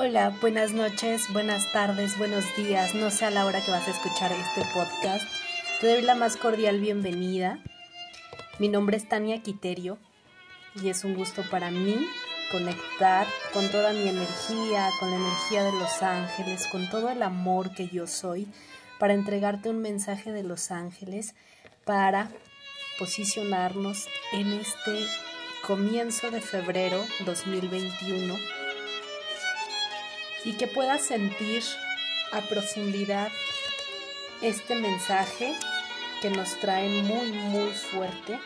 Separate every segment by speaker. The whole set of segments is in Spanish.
Speaker 1: Hola, buenas noches, buenas tardes, buenos días. No sé a la hora que vas a escuchar este podcast. Te doy la más cordial bienvenida. Mi nombre es Tania Quiterio y es un gusto para mí conectar con toda mi energía, con la energía de los ángeles, con todo el amor que yo soy, para entregarte un mensaje de los ángeles, para posicionarnos en este comienzo de febrero 2021 y que puedas sentir a profundidad este mensaje que nos trae muy muy fuerte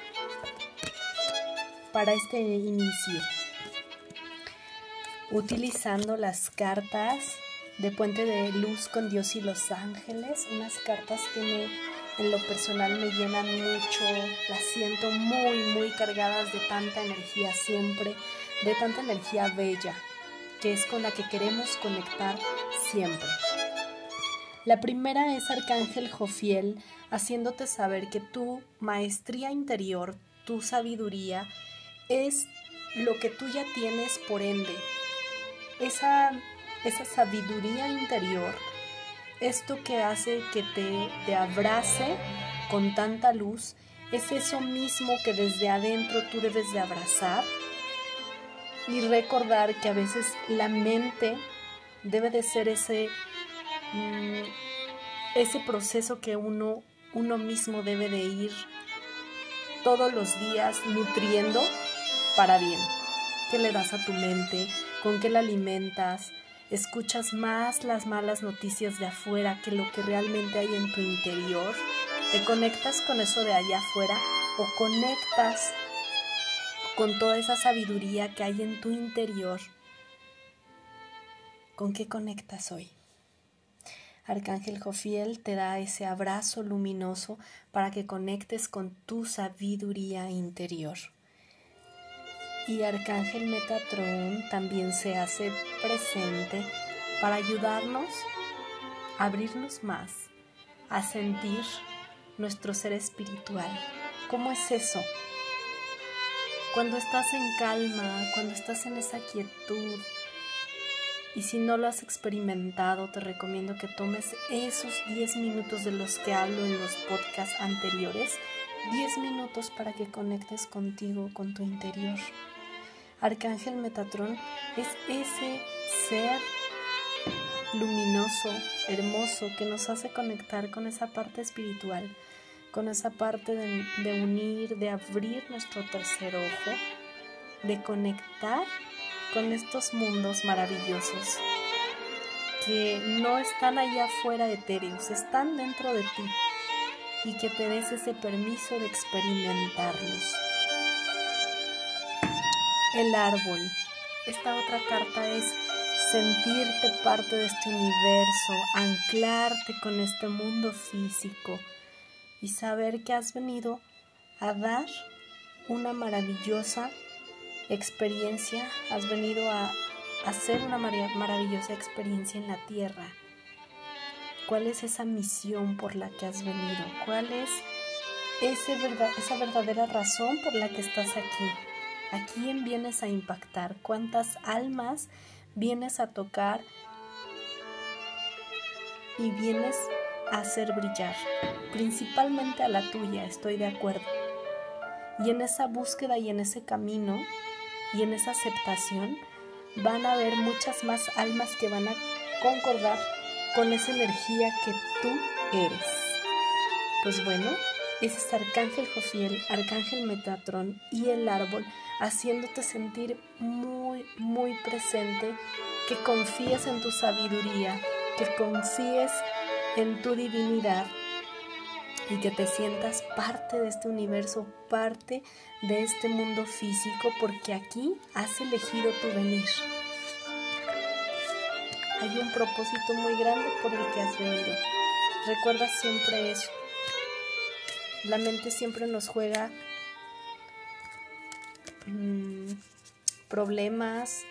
Speaker 1: para este inicio. Utilizando las cartas de Puente de Luz con Dios y los Ángeles, unas cartas que me, en lo personal me llenan mucho, las siento muy, muy cargadas de tanta energía siempre, de tanta energía bella, que es con la que queremos conectar siempre. La primera es Arcángel Jofiel, haciéndote saber que tu maestría interior, tu sabiduría, es lo que tú ya tienes por ende. Esa, esa sabiduría interior, esto que hace que te, te abrace con tanta luz, es eso mismo que desde adentro tú debes de abrazar y recordar que a veces la mente debe de ser ese, mm, ese proceso que uno, uno mismo debe de ir todos los días nutriendo para bien. ¿Qué le das a tu mente? ¿Con qué la alimentas? ¿Escuchas más las malas noticias de afuera que lo que realmente hay en tu interior? ¿Te conectas con eso de allá afuera o conectas con toda esa sabiduría que hay en tu interior, ¿con qué conectas hoy? Arcángel Jofiel te da ese abrazo luminoso para que conectes con tu sabiduría interior. Y Arcángel Metatron también se hace presente para ayudarnos a abrirnos más, a sentir nuestro ser espiritual. ¿Cómo es eso? Cuando estás en calma, cuando estás en esa quietud, y si no lo has experimentado, te recomiendo que tomes esos 10 minutos de los que hablo en los podcasts anteriores, 10 minutos para que conectes contigo, con tu interior. Arcángel Metatron es ese ser luminoso, hermoso, que nos hace conectar con esa parte espiritual con esa parte de, unir, de abrir nuestro tercer ojo, de conectar con estos mundos maravillosos que no están allá afuera etéreos, están dentro de ti y que te des ese permiso de experimentarlos. El árbol. Esta otra carta es sentirte parte de este universo, anclarte con este mundo físico y saber que has venido a dar una maravillosa experiencia, has venido a hacer una maravillosa experiencia en la tierra. ¿Cuál es esa misión por la que has venido? ¿Cuál es ese esa verdadera razón por la que estás aquí? ¿A quién vienes a impactar? ¿Cuántas almas vienes a tocar? Y vienes hacer brillar, principalmente a la tuya, estoy de acuerdo. Y en esa búsqueda y en ese camino y en esa aceptación van a haber muchas más almas que van a concordar con esa energía que tú eres. Pues bueno, ese es Arcángel Jofiel, Arcángel Metatron y el árbol haciéndote sentir muy, muy presente, que confíes en tu sabiduría, que confíes en tu divinidad y que te sientas parte de este universo, parte de este mundo físico, porque aquí has elegido tu venir. Hay un propósito muy grande por el que has venido. Recuerda siempre eso. La mente siempre nos juega mm, problemas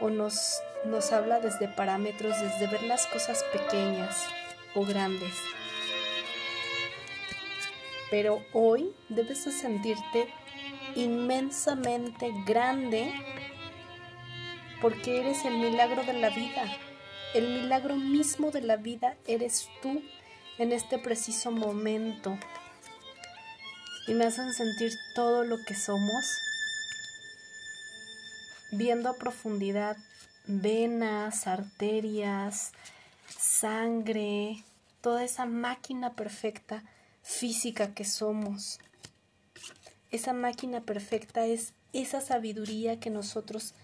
Speaker 1: o nos, nos habla desde parámetros, desde ver las cosas pequeñas o grandes. Pero hoy debes de sentirte inmensamente grande porque eres el milagro de la vida. El milagro mismo de la vida eres tú en este preciso momento. Y me hacen sentir todo lo que somos, viendo a profundidad venas, arterias, sangre, toda esa máquina perfecta física que somos. Esa máquina perfecta es esa sabiduría que nosotros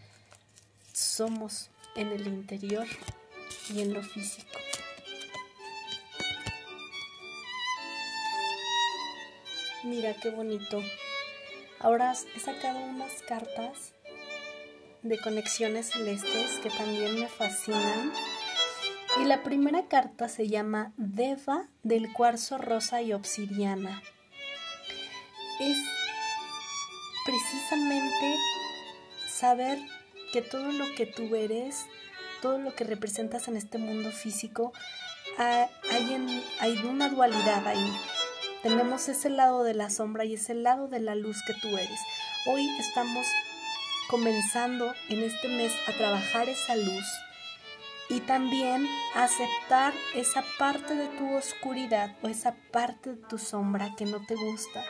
Speaker 1: somos en el interior y en lo físico. Mira qué bonito. Ahora he sacado unas cartas de conexiones celestes que también me fascinan. Y la primera carta se llama Deva del cuarzo rosa y obsidiana. Es precisamente saber que todo lo que tú eres, todo lo que representas en este mundo físico, hay, una dualidad ahí. Tenemos ese lado de la sombra y ese lado de la luz que tú eres. Hoy estamos comenzando en este mes a trabajar esa luz y también aceptar esa parte de tu oscuridad o esa parte de tu sombra que no te gusta.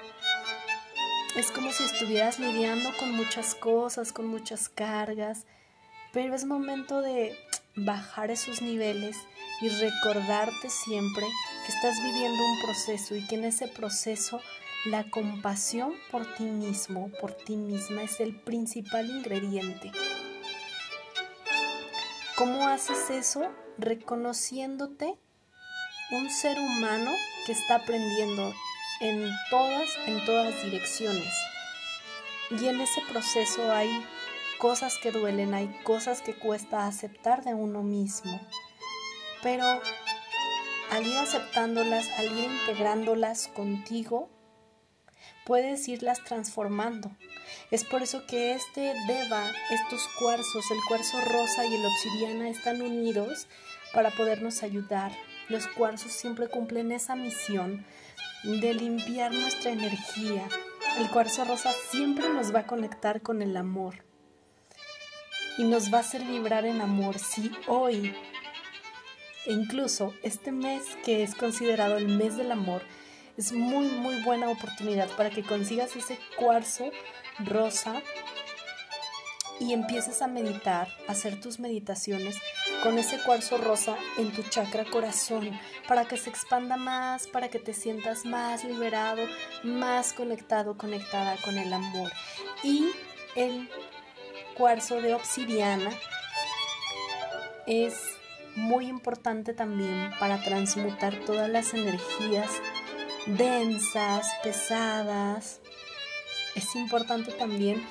Speaker 1: Es como si estuvieras lidiando con muchas cosas, con muchas cargas, pero es momento de bajar esos niveles y recordarte siempre que estás viviendo un proceso y que en ese proceso la compasión por ti mismo, por ti misma, es el principal ingrediente. ¿Cómo haces eso? Reconociéndote un ser humano que está aprendiendo en todas, en todas direcciones. Y en ese proceso hay cosas que duelen, hay cosas que cuesta aceptar de uno mismo. Pero al ir aceptándolas, al ir integrándolas contigo, puedes irlas transformando. Es por eso que este Deva, estos cuarzos, el cuarzo rosa y el obsidiana están unidos para podernos ayudar. Los cuarzos siempre cumplen esa misión de limpiar nuestra energía. El cuarzo rosa siempre nos va a conectar con el amor y nos va a hacer vibrar en amor si hoy e incluso este mes que es considerado el mes del amor es muy, muy buena oportunidad para que consigas ese cuarzo rosa y empieces a meditar, a hacer tus meditaciones con ese cuarzo rosa en tu chakra corazón, para que se expanda más, para que te sientas más liberado, más conectado, conectada con el amor. Y el cuarzo de obsidiana es muy importante también para transmutar todas las energías densas, pesadas. Es importante también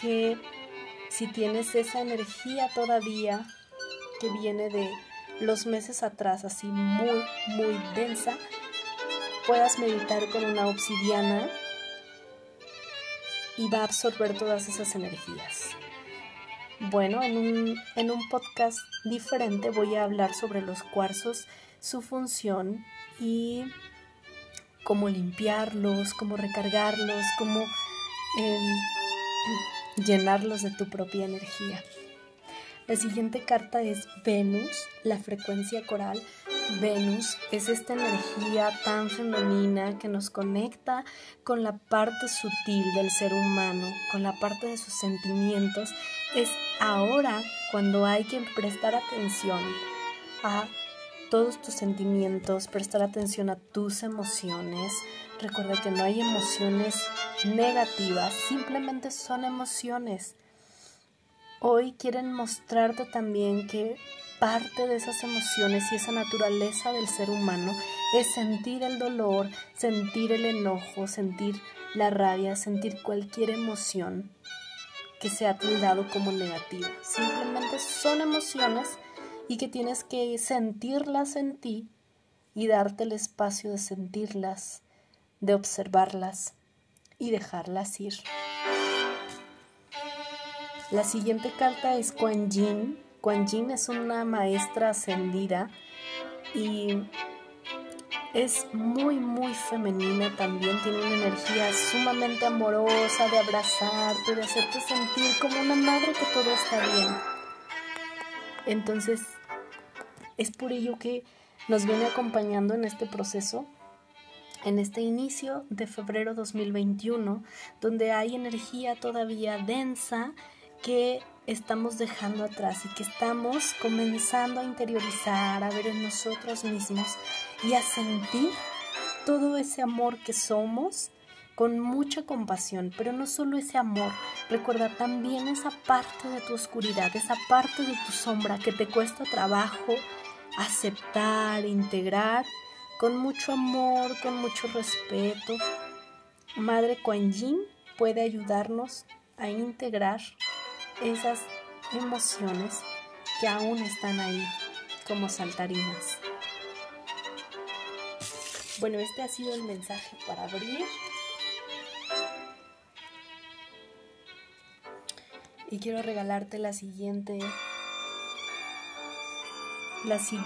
Speaker 1: que si tienes esa energía todavía que viene de los meses atrás, así muy, muy densa, puedas meditar con una obsidiana y va a absorber todas esas energías. Bueno, en un, en un podcast diferente voy a hablar sobre los cuarzos, su función y cómo limpiarlos, cómo recargarlos, cómo em, llenarlos de tu propia energía. La siguiente carta es Venus, la frecuencia coral. Venus es esta energía tan femenina que nos conecta con la parte sutil del ser humano, con la parte de sus sentimientos. Es ahora cuando hay que prestar atención a todos tus sentimientos, prestar atención a tus emociones. Recuerda que no hay emociones negativas, simplemente son emociones. Hoy quieren mostrarte también que parte de esas emociones y esa naturaleza del ser humano es sentir el dolor, sentir el enojo, sentir la rabia, sentir cualquier emoción que sea tildado como negativa. Simplemente son emociones y que tienes que sentirlas en ti y darte el espacio de sentirlas, de observarlas y dejarlas ir. La siguiente carta es Kuan Yin. Kuan Yin es una maestra ascendida y es muy, muy femenina también. Tiene una energía sumamente amorosa de abrazarte, de hacerte sentir como una madre que todo está bien Entonces, es por ello que nos viene acompañando en este proceso, en este inicio de febrero 2021, donde hay energía todavía densa que estamos dejando atrás y que estamos comenzando a interiorizar, a ver en nosotros mismos y a sentir todo ese amor que somos con mucha compasión, pero no solo ese amor, recuerda también esa parte de tu oscuridad, esa parte de tu sombra que te cuesta trabajo aceptar, integrar, con mucho amor, con mucho respeto. Madre Kuan Yin puede ayudarnos a integrar esas emociones que aún están ahí como saltarinas. Bueno, este ha sido el mensaje para abrir. Y quiero regalarte la siguiente la siguiente